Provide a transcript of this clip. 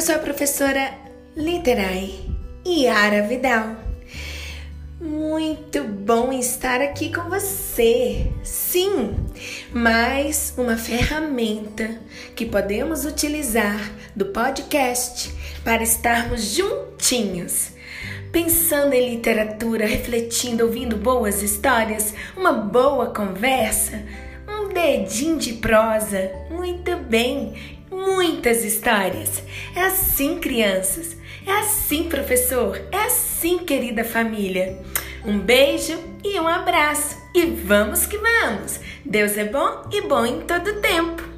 sou a professora Literai Yara Vidal. Muito bom estar aqui com você. Sim, mais uma ferramenta que podemos utilizar do podcast para estarmos juntinhos. Pensando em literatura, refletindo, ouvindo boas histórias, uma boa conversa, um dedinho de prosa. Muito bem, muitas histórias. É assim, crianças. É assim, professor. É assim, querida família. Um beijo e um abraço. E vamos que vamos. Deus é bom e bom em todo tempo.